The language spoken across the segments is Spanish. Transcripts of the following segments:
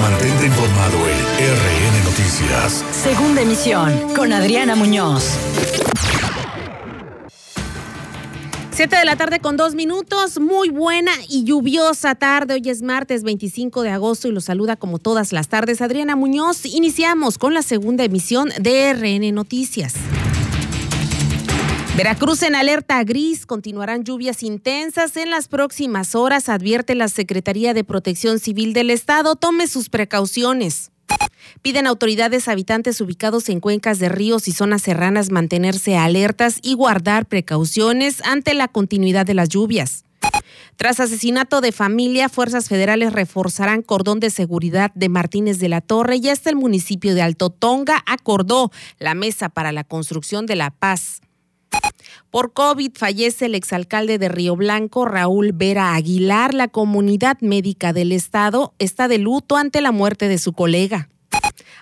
Mantente informado en RN Noticias. Segunda emisión con Adriana Muñoz. Siete de la tarde con dos minutos, muy buena y lluviosa tarde. Hoy es martes 25 de agosto y los saluda como todas las tardes Adriana Muñoz. Iniciamos con la segunda emisión de RN Noticias. Veracruz en alerta gris, continuarán lluvias intensas en las próximas horas, advierte la Secretaría de Protección Civil del Estado. Tome sus precauciones. Piden autoridades habitantes ubicados en cuencas de ríos y zonas serranas mantenerse alertas y guardar precauciones ante la continuidad de las lluvias. Tras asesinato de familia, fuerzas federales reforzarán cordón de seguridad de Martínez de la Torre y hasta el municipio de Alto Tonga acordó la mesa para la construcción de la paz. Por COVID fallece el exalcalde de Río Blanco, Raúl Vera Aguilar. La comunidad médica del estado está de luto ante la muerte de su colega.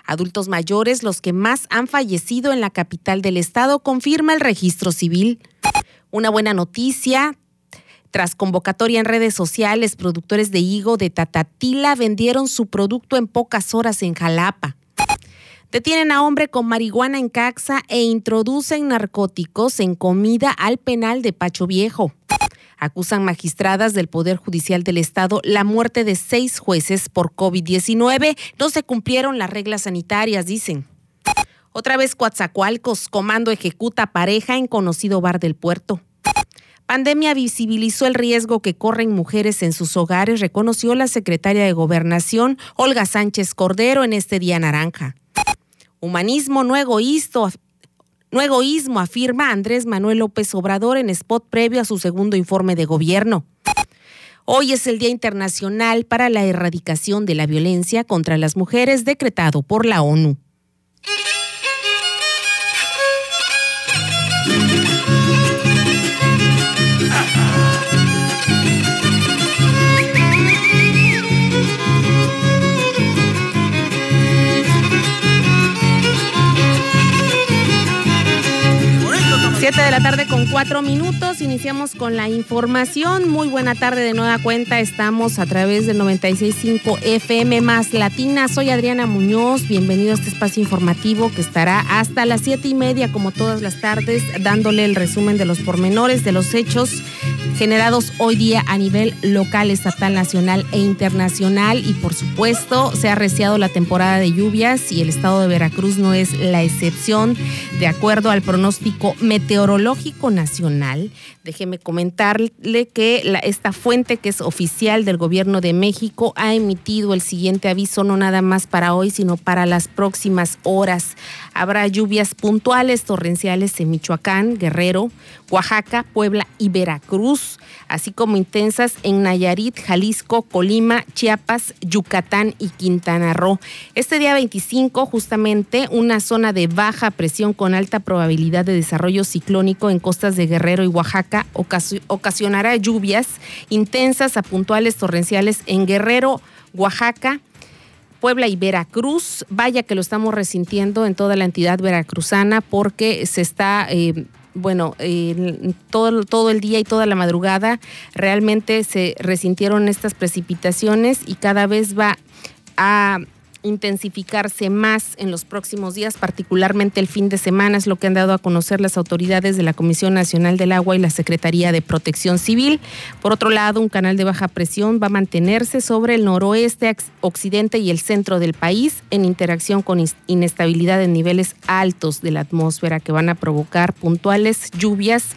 Adultos mayores, los que más han fallecido en la capital del estado, confirma el registro civil. Una buena noticia, tras convocatoria en redes sociales, productores de higo de Tatatila vendieron su producto en pocas horas en Jalapa. Detienen a hombre con marihuana en Caxa e introducen narcóticos en comida al penal de Pacho Viejo. Acusan magistradas del Poder Judicial del Estado la muerte de seis jueces por COVID-19. No se cumplieron las reglas sanitarias, dicen. Otra vez Coatzacoalcos, comando ejecuta pareja en conocido bar del puerto. Pandemia visibilizó el riesgo que corren mujeres en sus hogares, reconoció la secretaria de Gobernación, Olga Sánchez Cordero, en este día naranja. Humanismo no egoísta, no egoísmo, afirma Andrés Manuel López Obrador en spot previo a su segundo informe de gobierno. Hoy es el Día Internacional para la Erradicación de la Violencia contra las Mujeres decretado por la ONU. 7 de la tarde con cuatro minutos. Iniciamos con la información. Muy buena tarde de nueva cuenta. Estamos a través del 96.5 FM más Latina. Soy Adriana Muñoz. Bienvenido a este espacio informativo que estará hasta las siete y media, como todas las tardes, dándole el resumen de los pormenores de los hechos generados hoy día a nivel local, estatal, nacional e internacional. Y por supuesto, se ha arreciado la temporada de lluvias y el estado de Veracruz no es la excepción, de acuerdo al pronóstico meteorológico Nacional, déjeme comentarle que esta fuente que es oficial del gobierno de México ha emitido el siguiente aviso, no nada más para hoy, sino para las próximas horas. Habrá lluvias puntuales, torrenciales en Michoacán, Guerrero, Oaxaca, Puebla y Veracruz, así como intensas en Nayarit, Jalisco, Colima, Chiapas, Yucatán y Quintana Roo. Este día 25, justamente, una zona de baja presión con alta probabilidad de desarrollo ciclónico en costas de Guerrero y Oaxaca ocasionará lluvias intensas a puntuales torrenciales en Guerrero, Oaxaca, Puebla y Veracruz. Vaya que lo estamos resintiendo en toda la entidad veracruzana porque se está... Eh, bueno, todo, todo el día y toda la madrugada realmente se resintieron estas precipitaciones y cada vez va a intensificarse más en los próximos días, particularmente el fin de semana, es lo que han dado a conocer las autoridades de la Comisión Nacional del Agua y la Secretaría de Protección Civil. Por otro lado, un canal de baja presión va a mantenerse sobre el noroeste, occidente y el centro del país en interacción con inestabilidad en niveles altos de la atmósfera que van a provocar puntuales lluvias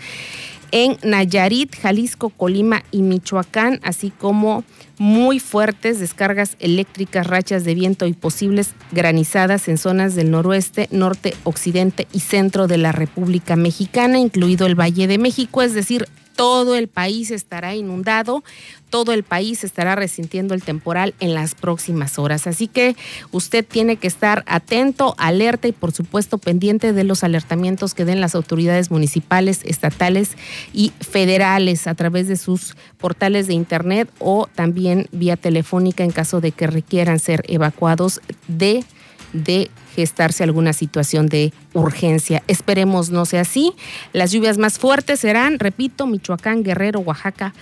en Nayarit, Jalisco, Colima y Michoacán, así como muy fuertes descargas eléctricas, rachas de viento y posibles granizadas en zonas del noroeste, norte, occidente y centro de la República Mexicana, incluido el Valle de México, es decir, todo el país estará inundado, todo el país estará resintiendo el temporal en las próximas horas. Así que usted tiene que estar atento, alerta y por supuesto pendiente de los alertamientos que den las autoridades municipales, estatales y federales a través de sus portales de internet o también vía telefónica en caso de que requieran ser evacuados de de gestarse alguna situación de urgencia. Esperemos no sea así. Las lluvias más fuertes serán, repito, Michoacán, Guerrero, Oaxaca,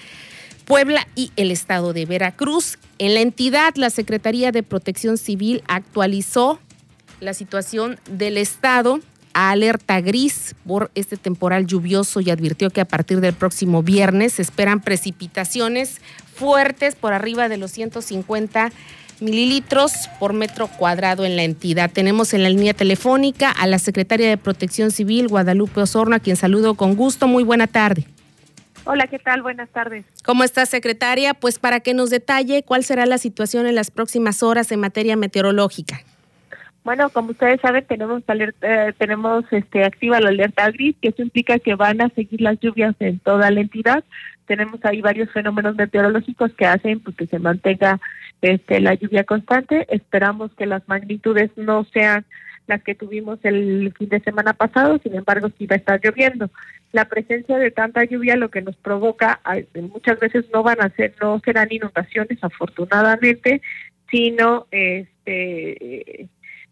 Puebla y el estado de Veracruz. En la entidad, la Secretaría de Protección Civil actualizó la situación del estado a alerta gris por este temporal lluvioso y advirtió que a partir del próximo viernes se esperan precipitaciones fuertes por arriba de los 150 mililitros por metro cuadrado en la entidad. Tenemos en la línea telefónica a la secretaria de Protección Civil, Guadalupe Osorno, a quien saludo con gusto. Muy buena tarde. Hola, ¿qué tal? Buenas tardes. ¿Cómo está, secretaria? Pues para que nos detalle cuál será la situación en las próximas horas en materia meteorológica. Bueno, como ustedes saben, tenemos alerta, eh, tenemos este activa la alerta gris, que eso implica que van a seguir las lluvias en toda la entidad. Tenemos ahí varios fenómenos meteorológicos que hacen pues, que se mantenga este la lluvia constante. Esperamos que las magnitudes no sean las que tuvimos el fin de semana pasado, sin embargo sí va a estar lloviendo. La presencia de tanta lluvia lo que nos provoca, muchas veces no van a ser, no serán inundaciones afortunadamente, sino este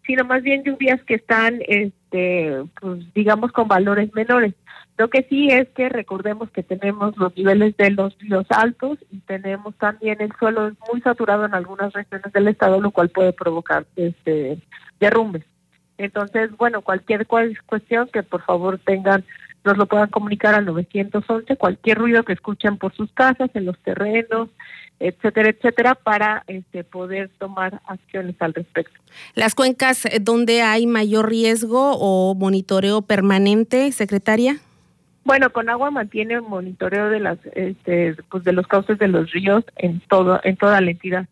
sino más bien lluvias que están este pues digamos con valores menores. Lo que sí es que recordemos que tenemos los niveles de los ríos altos y tenemos también el suelo muy saturado en algunas regiones del estado, lo cual puede provocar este derrumbes. Entonces, bueno, cualquier cuestión que por favor tengan, nos lo puedan comunicar al 911, cualquier ruido que escuchen por sus casas, en los terrenos, etcétera, etcétera, para este, poder tomar acciones al respecto. Las cuencas donde hay mayor riesgo o monitoreo permanente, secretaria. Bueno, con agua mantiene el monitoreo de las, este, pues de los cauces de los ríos en todo, en toda la entidad.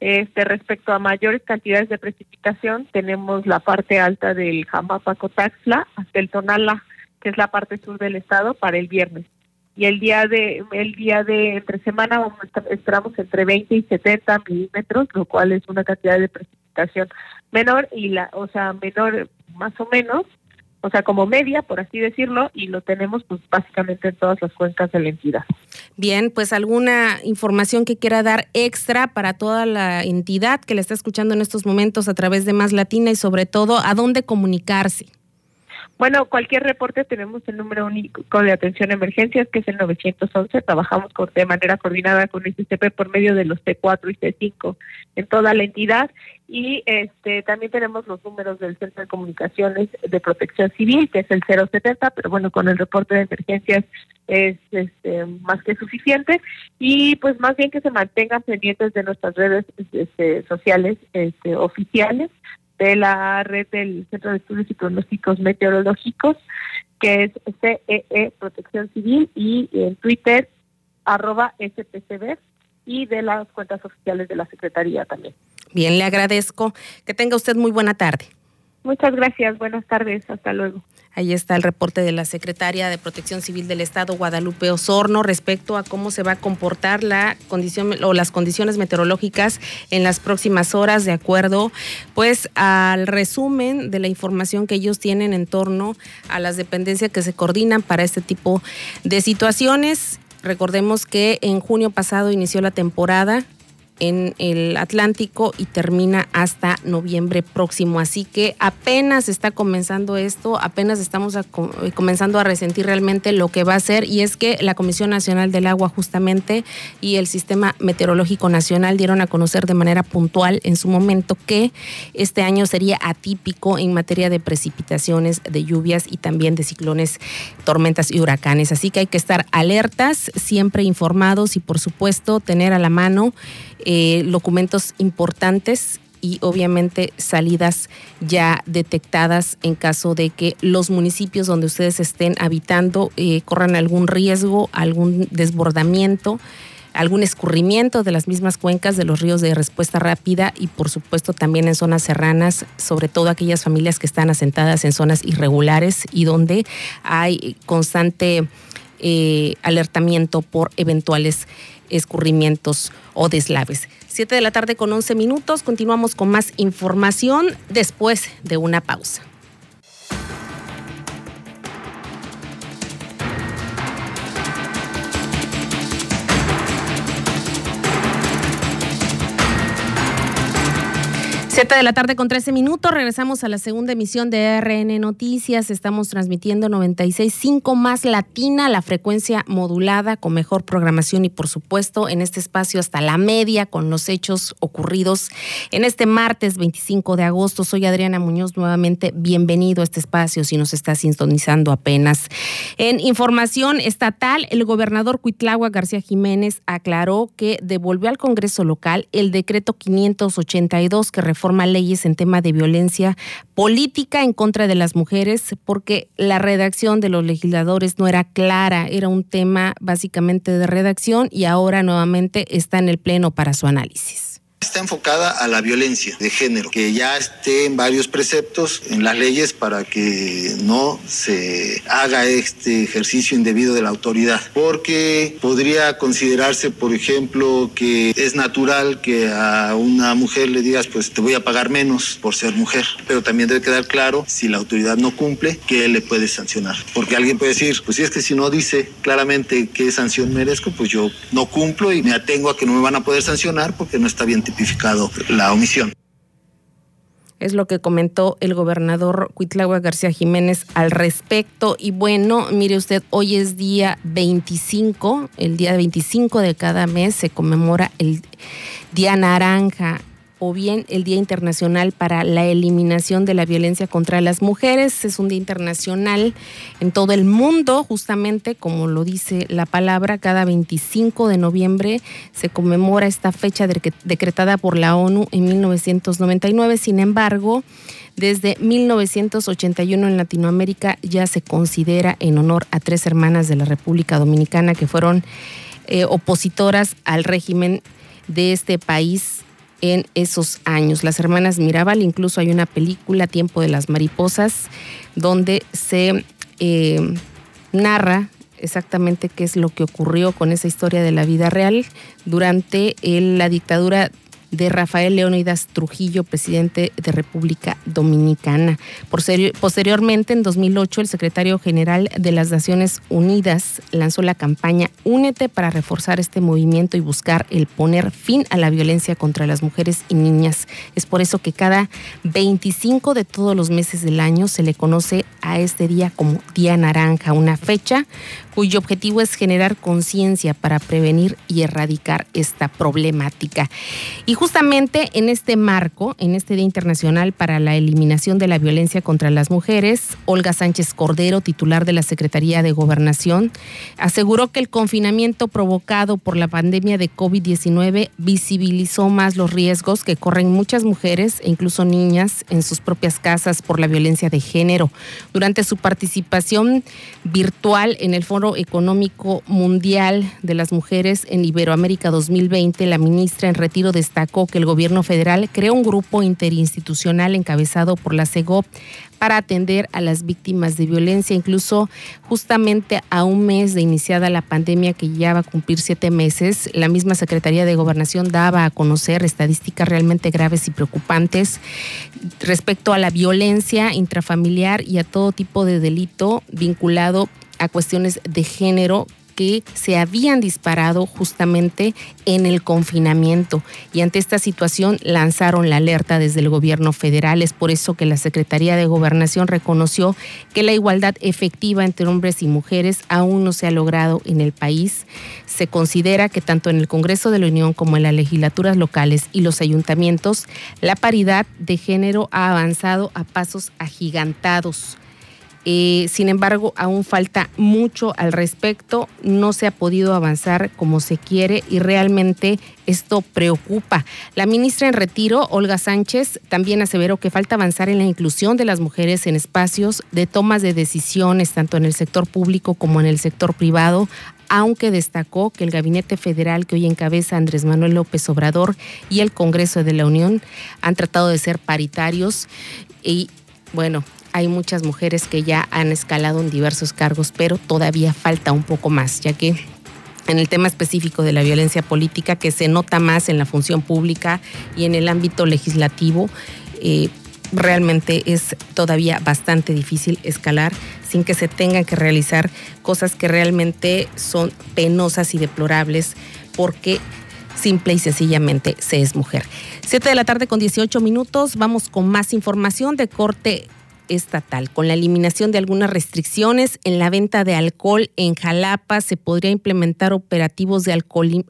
Este, respecto a mayores cantidades de precipitación, tenemos la parte alta del Jamapacotaxla hasta el Tonala, que es la parte sur del estado, para el viernes. Y el día de el día de entre semana esperamos entre 20 y 70 milímetros, lo cual es una cantidad de precipitación menor y la, o sea, menor más o menos o sea, como media, por así decirlo, y lo tenemos pues básicamente en todas las cuencas de la entidad. Bien, pues alguna información que quiera dar extra para toda la entidad que le está escuchando en estos momentos a través de Más Latina y sobre todo a dónde comunicarse. Bueno, cualquier reporte tenemos el número único de atención a emergencias, que es el 911. Trabajamos de manera coordinada con el SCP por medio de los T4 y T5 en toda la entidad. Y este también tenemos los números del Centro de Comunicaciones de Protección Civil, que es el 070, pero bueno, con el reporte de emergencias es este, más que suficiente. Y pues más bien que se mantengan pendientes de nuestras redes este, sociales este, oficiales de la red del Centro de Estudios y Pronósticos Meteorológicos, que es CEE e Protección Civil, y en Twitter, arroba SPCB, y de las cuentas oficiales de la Secretaría también. Bien, le agradezco. Que tenga usted muy buena tarde. Muchas gracias. Buenas tardes. Hasta luego. Ahí está el reporte de la secretaria de Protección Civil del Estado, Guadalupe Osorno, respecto a cómo se va a comportar la condición o las condiciones meteorológicas en las próximas horas, de acuerdo, pues al resumen de la información que ellos tienen en torno a las dependencias que se coordinan para este tipo de situaciones. Recordemos que en junio pasado inició la temporada en el Atlántico y termina hasta noviembre próximo. Así que apenas está comenzando esto, apenas estamos eh, comenzando a resentir realmente lo que va a ser y es que la Comisión Nacional del Agua justamente y el Sistema Meteorológico Nacional dieron a conocer de manera puntual en su momento que este año sería atípico en materia de precipitaciones, de lluvias y también de ciclones, tormentas y huracanes. Así que hay que estar alertas, siempre informados y por supuesto tener a la mano eh, documentos importantes y obviamente salidas ya detectadas en caso de que los municipios donde ustedes estén habitando eh, corran algún riesgo, algún desbordamiento, algún escurrimiento de las mismas cuencas de los ríos de respuesta rápida y por supuesto también en zonas serranas, sobre todo aquellas familias que están asentadas en zonas irregulares y donde hay constante eh, alertamiento por eventuales escurrimientos o deslaves. Siete de la tarde con 11 minutos. Continuamos con más información después de una pausa. Siete de la tarde con 13 minutos. Regresamos a la segunda emisión de RN Noticias. Estamos transmitiendo 96.5 más latina, la frecuencia modulada con mejor programación y, por supuesto, en este espacio hasta la media con los hechos ocurridos en este martes 25 de agosto. Soy Adriana Muñoz. Nuevamente, bienvenido a este espacio si nos está sintonizando apenas. En información estatal, el gobernador Cuitlagua García Jiménez aclaró que devolvió al Congreso local el decreto 582 que reforma leyes en tema de violencia política en contra de las mujeres, porque la redacción de los legisladores no era clara, era un tema básicamente de redacción y ahora nuevamente está en el Pleno para su análisis. Está enfocada a la violencia de género, que ya esté en varios preceptos en las leyes para que no se haga este ejercicio indebido de la autoridad, porque podría considerarse, por ejemplo, que es natural que a una mujer le digas, pues te voy a pagar menos por ser mujer, pero también debe quedar claro, si la autoridad no cumple, que le puede sancionar, porque alguien puede decir, pues si es que si no dice claramente qué sanción merezco, pues yo no cumplo y me atengo a que no me van a poder sancionar porque no está bien la omisión. Es lo que comentó el gobernador Cuitlagua García Jiménez al respecto. Y bueno, mire usted, hoy es día 25, el día 25 de cada mes se conmemora el Día Naranja o bien el Día Internacional para la Eliminación de la Violencia contra las Mujeres. Es un día internacional en todo el mundo, justamente como lo dice la palabra, cada 25 de noviembre se conmemora esta fecha decretada por la ONU en 1999. Sin embargo, desde 1981 en Latinoamérica ya se considera en honor a tres hermanas de la República Dominicana que fueron eh, opositoras al régimen de este país en esos años. Las hermanas Mirabal, incluso hay una película, Tiempo de las Mariposas, donde se eh, narra exactamente qué es lo que ocurrió con esa historia de la vida real durante la dictadura de Rafael Leónidas Trujillo, presidente de República Dominicana. Posteriormente, en 2008, el secretario general de las Naciones Unidas lanzó la campaña Únete para reforzar este movimiento y buscar el poner fin a la violencia contra las mujeres y niñas. Es por eso que cada 25 de todos los meses del año se le conoce a este día como Día Naranja, una fecha cuyo objetivo es generar conciencia para prevenir y erradicar esta problemática. Y justamente en este marco, en este Día Internacional para la Eliminación de la Violencia contra las Mujeres, Olga Sánchez Cordero, titular de la Secretaría de Gobernación, aseguró que el confinamiento provocado por la pandemia de COVID-19 visibilizó más los riesgos que corren muchas mujeres e incluso niñas en sus propias casas por la violencia de género. Durante su participación virtual en el Foro Económico Mundial de las Mujeres en Iberoamérica 2020, la ministra en retiro que el gobierno federal creó un grupo interinstitucional encabezado por la CEGOP para atender a las víctimas de violencia, incluso justamente a un mes de iniciada la pandemia que ya va a cumplir siete meses, la misma Secretaría de Gobernación daba a conocer estadísticas realmente graves y preocupantes respecto a la violencia intrafamiliar y a todo tipo de delito vinculado a cuestiones de género que se habían disparado justamente en el confinamiento y ante esta situación lanzaron la alerta desde el gobierno federal. Es por eso que la Secretaría de Gobernación reconoció que la igualdad efectiva entre hombres y mujeres aún no se ha logrado en el país. Se considera que tanto en el Congreso de la Unión como en las legislaturas locales y los ayuntamientos, la paridad de género ha avanzado a pasos agigantados eh, sin embargo, aún falta mucho al respecto, no se ha podido avanzar como se quiere y realmente esto preocupa. La ministra en retiro, Olga Sánchez, también aseveró que falta avanzar en la inclusión de las mujeres en espacios de tomas de decisiones, tanto en el sector público como en el sector privado, aunque destacó que el gabinete federal que hoy encabeza Andrés Manuel López Obrador y el Congreso de la Unión han tratado de ser paritarios y bueno, hay muchas mujeres que ya han escalado en diversos cargos, pero todavía falta un poco más, ya que en el tema específico de la violencia política, que se nota más en la función pública y en el ámbito legislativo, eh, realmente es todavía bastante difícil escalar sin que se tengan que realizar cosas que realmente son penosas y deplorables, porque simple y sencillamente se es mujer. Siete de la tarde con 18 minutos, vamos con más información de corte estatal. Con la eliminación de algunas restricciones en la venta de alcohol en Jalapa, se podría implementar operativos de,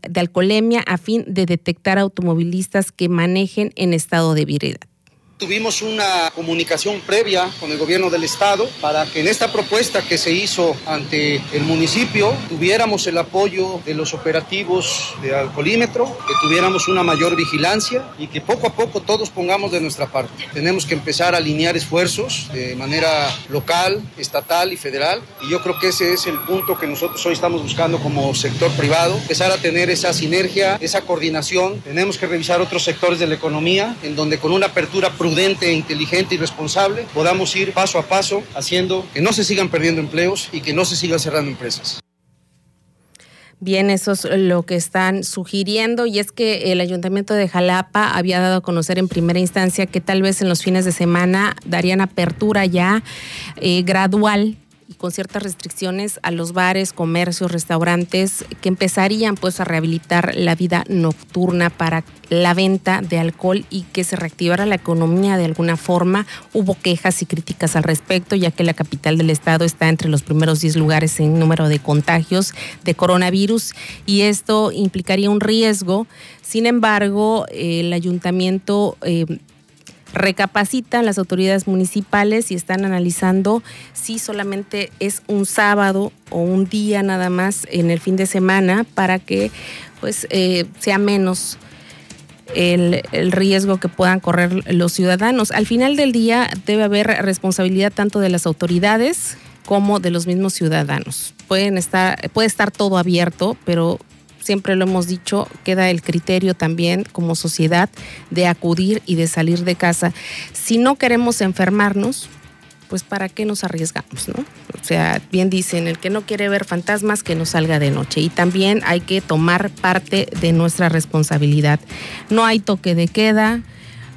de alcoholemia a fin de detectar automovilistas que manejen en estado de ebriedad. Tuvimos una comunicación previa con el gobierno del estado para que en esta propuesta que se hizo ante el municipio tuviéramos el apoyo de los operativos de alcoholímetro, que tuviéramos una mayor vigilancia y que poco a poco todos pongamos de nuestra parte. Tenemos que empezar a alinear esfuerzos de manera local, estatal y federal y yo creo que ese es el punto que nosotros hoy estamos buscando como sector privado, empezar a tener esa sinergia, esa coordinación. Tenemos que revisar otros sectores de la economía en donde con una apertura prudente, inteligente y responsable, podamos ir paso a paso haciendo que no se sigan perdiendo empleos y que no se sigan cerrando empresas. Bien, eso es lo que están sugiriendo y es que el ayuntamiento de Jalapa había dado a conocer en primera instancia que tal vez en los fines de semana darían apertura ya eh, gradual con ciertas restricciones a los bares, comercios, restaurantes que empezarían pues a rehabilitar la vida nocturna para la venta de alcohol y que se reactivara la economía de alguna forma. Hubo quejas y críticas al respecto, ya que la capital del estado está entre los primeros 10 lugares en número de contagios de coronavirus y esto implicaría un riesgo. Sin embargo, el ayuntamiento eh, recapacitan las autoridades municipales y están analizando si solamente es un sábado o un día nada más en el fin de semana para que pues eh, sea menos el, el, riesgo que puedan correr los ciudadanos. Al final del día debe haber responsabilidad tanto de las autoridades como de los mismos ciudadanos. Pueden estar, puede estar todo abierto, pero siempre lo hemos dicho, queda el criterio también como sociedad de acudir y de salir de casa. Si no queremos enfermarnos, pues para qué nos arriesgamos, ¿no? O sea, bien dicen, el que no quiere ver fantasmas, que no salga de noche. Y también hay que tomar parte de nuestra responsabilidad. No hay toque de queda,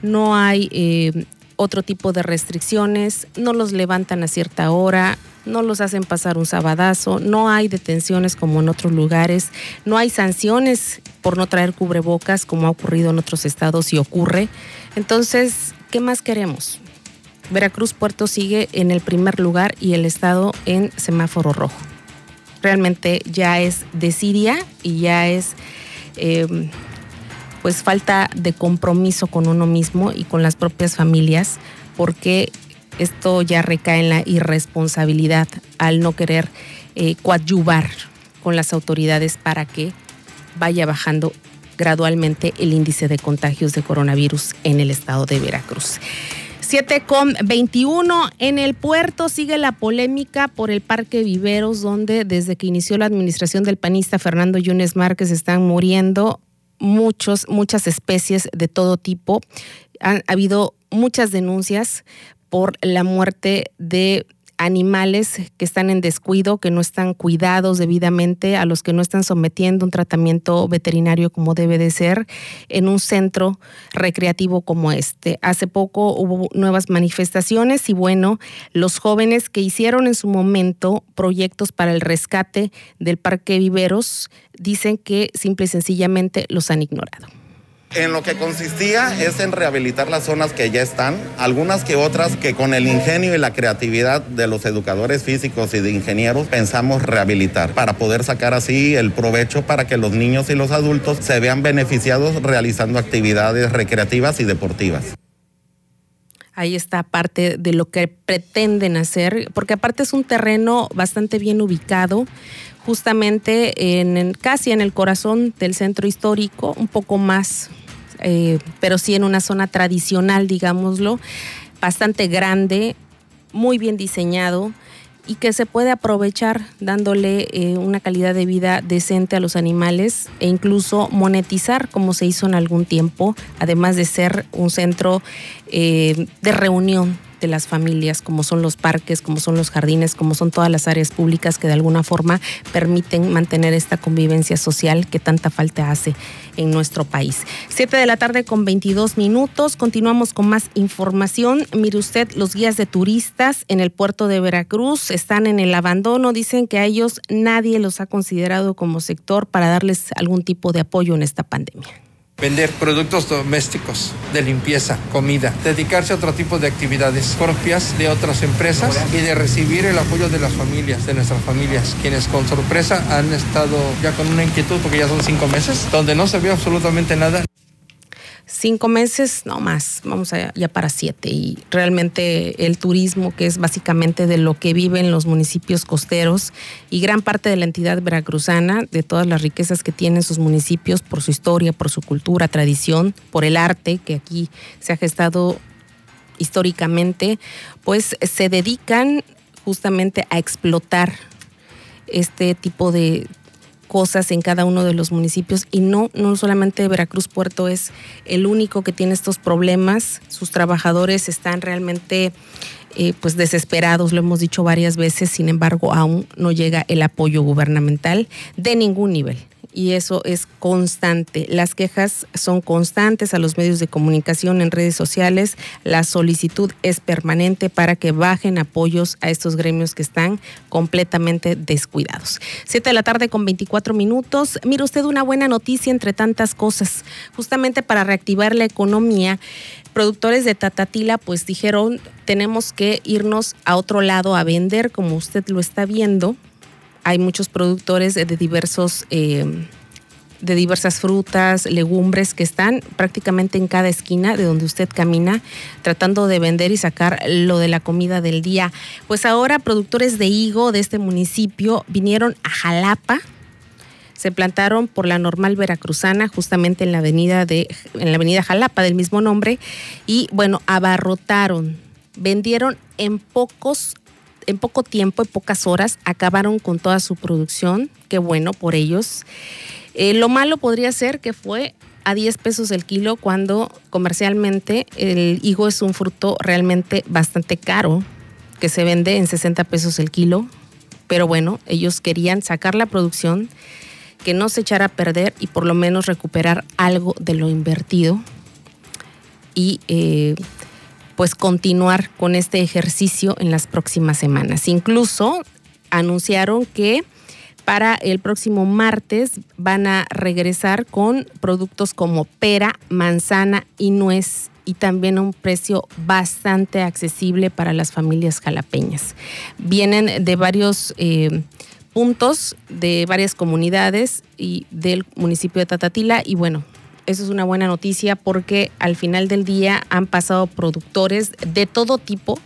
no hay eh, otro tipo de restricciones, no los levantan a cierta hora, no los hacen pasar un sabadazo, no hay detenciones como en otros lugares, no hay sanciones por no traer cubrebocas como ha ocurrido en otros estados y ocurre. Entonces, ¿qué más queremos? Veracruz Puerto sigue en el primer lugar y el estado en semáforo rojo. Realmente ya es desidia y ya es em, pues falta de compromiso con uno mismo y con las propias familias porque esto ya recae en la irresponsabilidad al no querer eh, coadyuvar con las autoridades para que vaya bajando gradualmente el índice de contagios de coronavirus en el estado de Veracruz. 7 con 21 en el puerto sigue la polémica por el Parque Viveros, donde desde que inició la administración del panista Fernando Yunes Márquez están muriendo muchos, muchas especies de todo tipo. Ha habido muchas denuncias por la muerte de animales que están en descuido, que no están cuidados debidamente, a los que no están sometiendo un tratamiento veterinario como debe de ser en un centro recreativo como este. Hace poco hubo nuevas manifestaciones y bueno, los jóvenes que hicieron en su momento proyectos para el rescate del Parque Viveros dicen que simple y sencillamente los han ignorado. En lo que consistía es en rehabilitar las zonas que ya están, algunas que otras que con el ingenio y la creatividad de los educadores físicos y de ingenieros pensamos rehabilitar para poder sacar así el provecho para que los niños y los adultos se vean beneficiados realizando actividades recreativas y deportivas. Ahí está parte de lo que pretenden hacer, porque aparte es un terreno bastante bien ubicado, justamente en, casi en el corazón del centro histórico, un poco más eh, pero sí en una zona tradicional, digámoslo, bastante grande, muy bien diseñado y que se puede aprovechar dándole eh, una calidad de vida decente a los animales e incluso monetizar como se hizo en algún tiempo, además de ser un centro eh, de reunión de las familias, como son los parques, como son los jardines, como son todas las áreas públicas que de alguna forma permiten mantener esta convivencia social que tanta falta hace en nuestro país. Siete de la tarde con 22 minutos. Continuamos con más información. Mire usted, los guías de turistas en el puerto de Veracruz están en el abandono. Dicen que a ellos nadie los ha considerado como sector para darles algún tipo de apoyo en esta pandemia vender productos domésticos de limpieza, comida, dedicarse a otro tipo de actividades propias de otras empresas y de recibir el apoyo de las familias, de nuestras familias, quienes con sorpresa han estado ya con una inquietud porque ya son cinco meses, donde no se vio absolutamente nada cinco meses, no más, vamos a, ya para siete. Y realmente el turismo, que es básicamente de lo que viven los municipios costeros y gran parte de la entidad veracruzana, de todas las riquezas que tienen sus municipios por su historia, por su cultura, tradición, por el arte que aquí se ha gestado históricamente, pues se dedican justamente a explotar este tipo de, cosas en cada uno de los municipios y no, no solamente Veracruz Puerto es el único que tiene estos problemas, sus trabajadores están realmente eh, pues desesperados, lo hemos dicho varias veces, sin embargo aún no llega el apoyo gubernamental de ningún nivel y eso es constante. Las quejas son constantes a los medios de comunicación en redes sociales. La solicitud es permanente para que bajen apoyos a estos gremios que están completamente descuidados. Siete de la tarde con 24 minutos. Mire usted una buena noticia entre tantas cosas. Justamente para reactivar la economía, productores de Tatatila pues dijeron tenemos que irnos a otro lado a vender como usted lo está viendo hay muchos productores de diversos... Eh, de diversas frutas, legumbres que están prácticamente en cada esquina de donde usted camina, tratando de vender y sacar lo de la comida del día. Pues ahora productores de higo de este municipio vinieron a Jalapa, se plantaron por la normal veracruzana, justamente en la avenida de, en la avenida Jalapa del mismo nombre, y bueno, abarrotaron, vendieron en pocos en poco tiempo, en pocas horas, acabaron con toda su producción. Qué bueno por ellos. Eh, lo malo podría ser que fue a 10 pesos el kilo cuando comercialmente el higo es un fruto realmente bastante caro, que se vende en 60 pesos el kilo. Pero bueno, ellos querían sacar la producción, que no se echara a perder y por lo menos recuperar algo de lo invertido. Y eh, pues continuar con este ejercicio en las próximas semanas. Incluso anunciaron que para el próximo martes van a regresar con productos como pera, manzana y nuez y también a un precio bastante accesible para las familias jalapeñas. Vienen de varios eh, puntos, de varias comunidades y del municipio de Tatatila y bueno, eso es una buena noticia porque al final del día han pasado productores de todo tipo,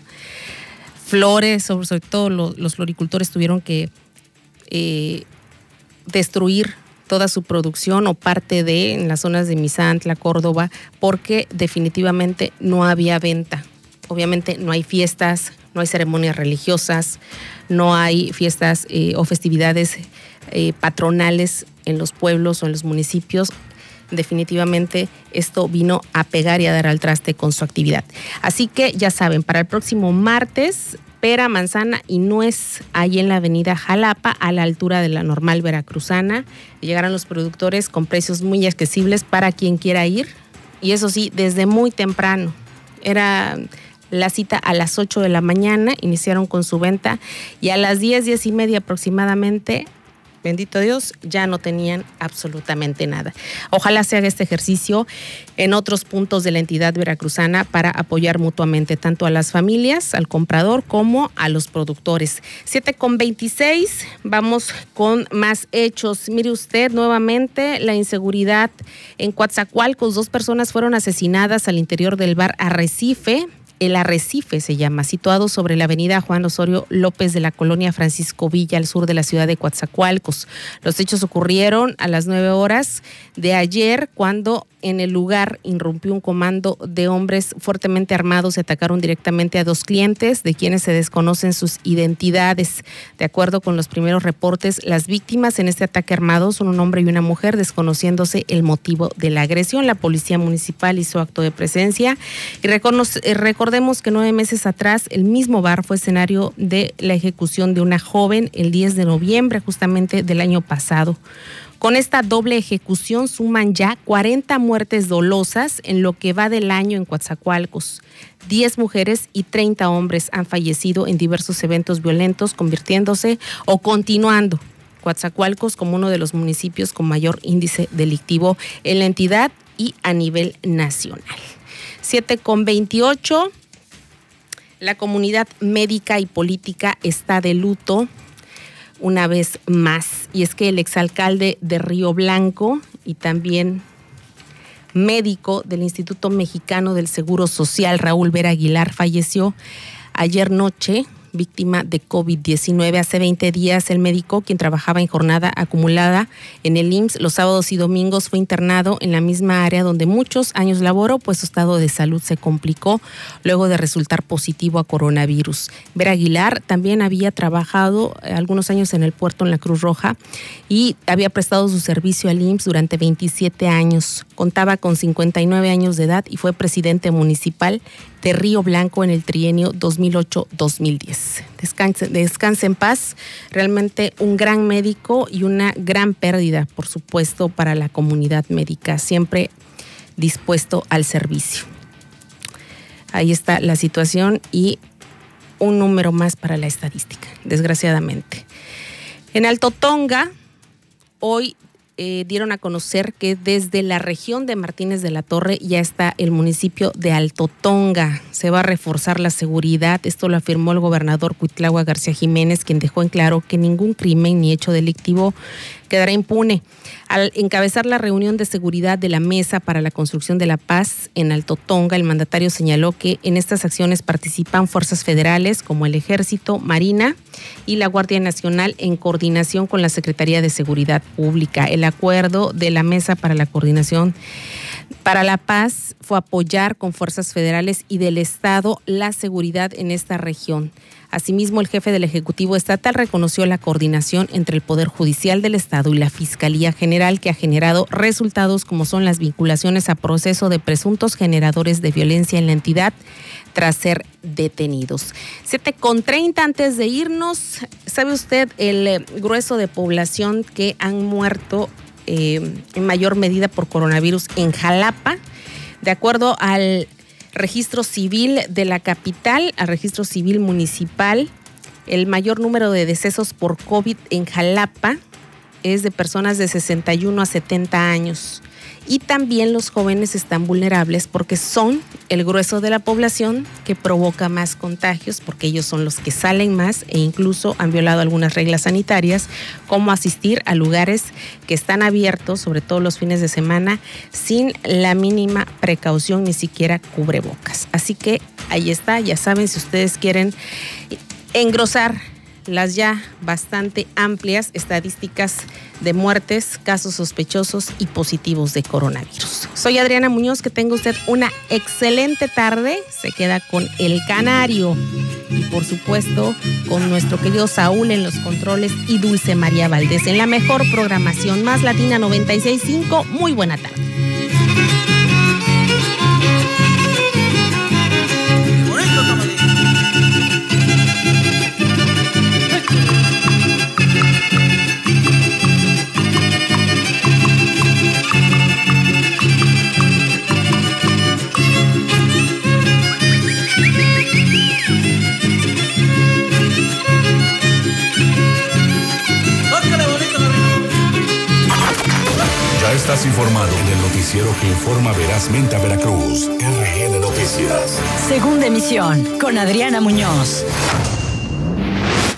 flores, sobre, todo los, floricultores tuvieron que eh, destruir toda su producción o parte de en las zonas de Misantla, Córdoba, porque definitivamente no había venta. Obviamente no hay fiestas, no hay ceremonias religiosas, no hay fiestas eh, o festividades eh, patronales en los pueblos o en los municipios definitivamente esto vino a pegar y a dar al traste con su actividad. Así que ya saben, para el próximo martes, pera, manzana y nuez ahí en la avenida Jalapa, a la altura de la normal veracruzana. Llegarán los productores con precios muy accesibles para quien quiera ir. Y eso sí, desde muy temprano. Era la cita a las 8 de la mañana, iniciaron con su venta y a las 10, 10 y media aproximadamente bendito Dios, ya no tenían absolutamente nada. Ojalá se haga este ejercicio en otros puntos de la entidad veracruzana para apoyar mutuamente tanto a las familias, al comprador, como a los productores. 7 con 26, vamos con más hechos. Mire usted nuevamente la inseguridad en Coatzacoalcos. Dos personas fueron asesinadas al interior del bar Arrecife el Arrecife se llama, situado sobre la avenida Juan Osorio López de la colonia Francisco Villa, al sur de la ciudad de Coatzacoalcos. Los hechos ocurrieron a las nueve horas de ayer, cuando en el lugar irrumpió un comando de hombres fuertemente armados y atacaron directamente a dos clientes, de quienes se desconocen sus identidades. De acuerdo con los primeros reportes, las víctimas en este ataque armado son un hombre y una mujer, desconociéndose el motivo de la agresión. La policía municipal hizo acto de presencia y recordemos Recordemos que nueve meses atrás el mismo bar fue escenario de la ejecución de una joven el 10 de noviembre justamente del año pasado. Con esta doble ejecución suman ya 40 muertes dolosas en lo que va del año en Coatzacoalcos. 10 mujeres y 30 hombres han fallecido en diversos eventos violentos, convirtiéndose o continuando Coatzacoalcos como uno de los municipios con mayor índice delictivo en la entidad y a nivel nacional. 7 con 28. La comunidad médica y política está de luto una vez más. Y es que el exalcalde de Río Blanco y también médico del Instituto Mexicano del Seguro Social, Raúl Vera Aguilar, falleció ayer noche víctima de COVID-19. Hace 20 días el médico, quien trabajaba en jornada acumulada en el IMSS los sábados y domingos, fue internado en la misma área donde muchos años laboró, pues su estado de salud se complicó luego de resultar positivo a coronavirus. Vera Aguilar también había trabajado eh, algunos años en el puerto en la Cruz Roja y había prestado su servicio al IMSS durante 27 años. Contaba con 59 años de edad y fue presidente municipal de Río Blanco en el trienio 2008-2010. Descanse, descanse en paz, realmente un gran médico y una gran pérdida, por supuesto, para la comunidad médica, siempre dispuesto al servicio. Ahí está la situación y un número más para la estadística, desgraciadamente. En Alto Tonga, hoy eh, dieron a conocer que desde la región de Martínez de la Torre ya está el municipio de Alto Tonga. Se va a reforzar la seguridad. Esto lo afirmó el gobernador Cuitlagua García Jiménez, quien dejó en claro que ningún crimen ni hecho delictivo quedará impune. Al encabezar la reunión de seguridad de la Mesa para la Construcción de la Paz en Alto Tonga, el mandatario señaló que en estas acciones participan fuerzas federales como el Ejército, Marina y la Guardia Nacional en coordinación con la Secretaría de Seguridad Pública. El acuerdo de la Mesa para la Coordinación para la Paz fue apoyar con fuerzas federales y del Estado la seguridad en esta región. Asimismo, el jefe del Ejecutivo Estatal reconoció la coordinación entre el Poder Judicial del Estado y la Fiscalía General que ha generado resultados como son las vinculaciones a proceso de presuntos generadores de violencia en la entidad tras ser detenidos. Siete con 30 antes de irnos, ¿sabe usted el eh, grueso de población que han muerto eh, en mayor medida por coronavirus en Jalapa? De acuerdo al registro civil de la capital, al registro civil municipal. El mayor número de decesos por COVID en Jalapa es de personas de 61 a 70 años y también los jóvenes están vulnerables porque son el grueso de la población que provoca más contagios porque ellos son los que salen más e incluso han violado algunas reglas sanitarias como asistir a lugares que están abiertos, sobre todo los fines de semana, sin la mínima precaución, ni siquiera cubrebocas. Así que ahí está, ya saben, si ustedes quieren engrosar las ya bastante amplias estadísticas de muertes, casos sospechosos y positivos de coronavirus. Soy Adriana Muñoz, que tenga usted una excelente tarde. Se queda con El Canario y por supuesto con nuestro querido Saúl en los controles y Dulce María Valdés en la mejor programación más latina 965. Muy buena tarde. Estás informado en el noticiero que informa verazmente a Veracruz. RN Noticias. Segunda emisión con Adriana Muñoz.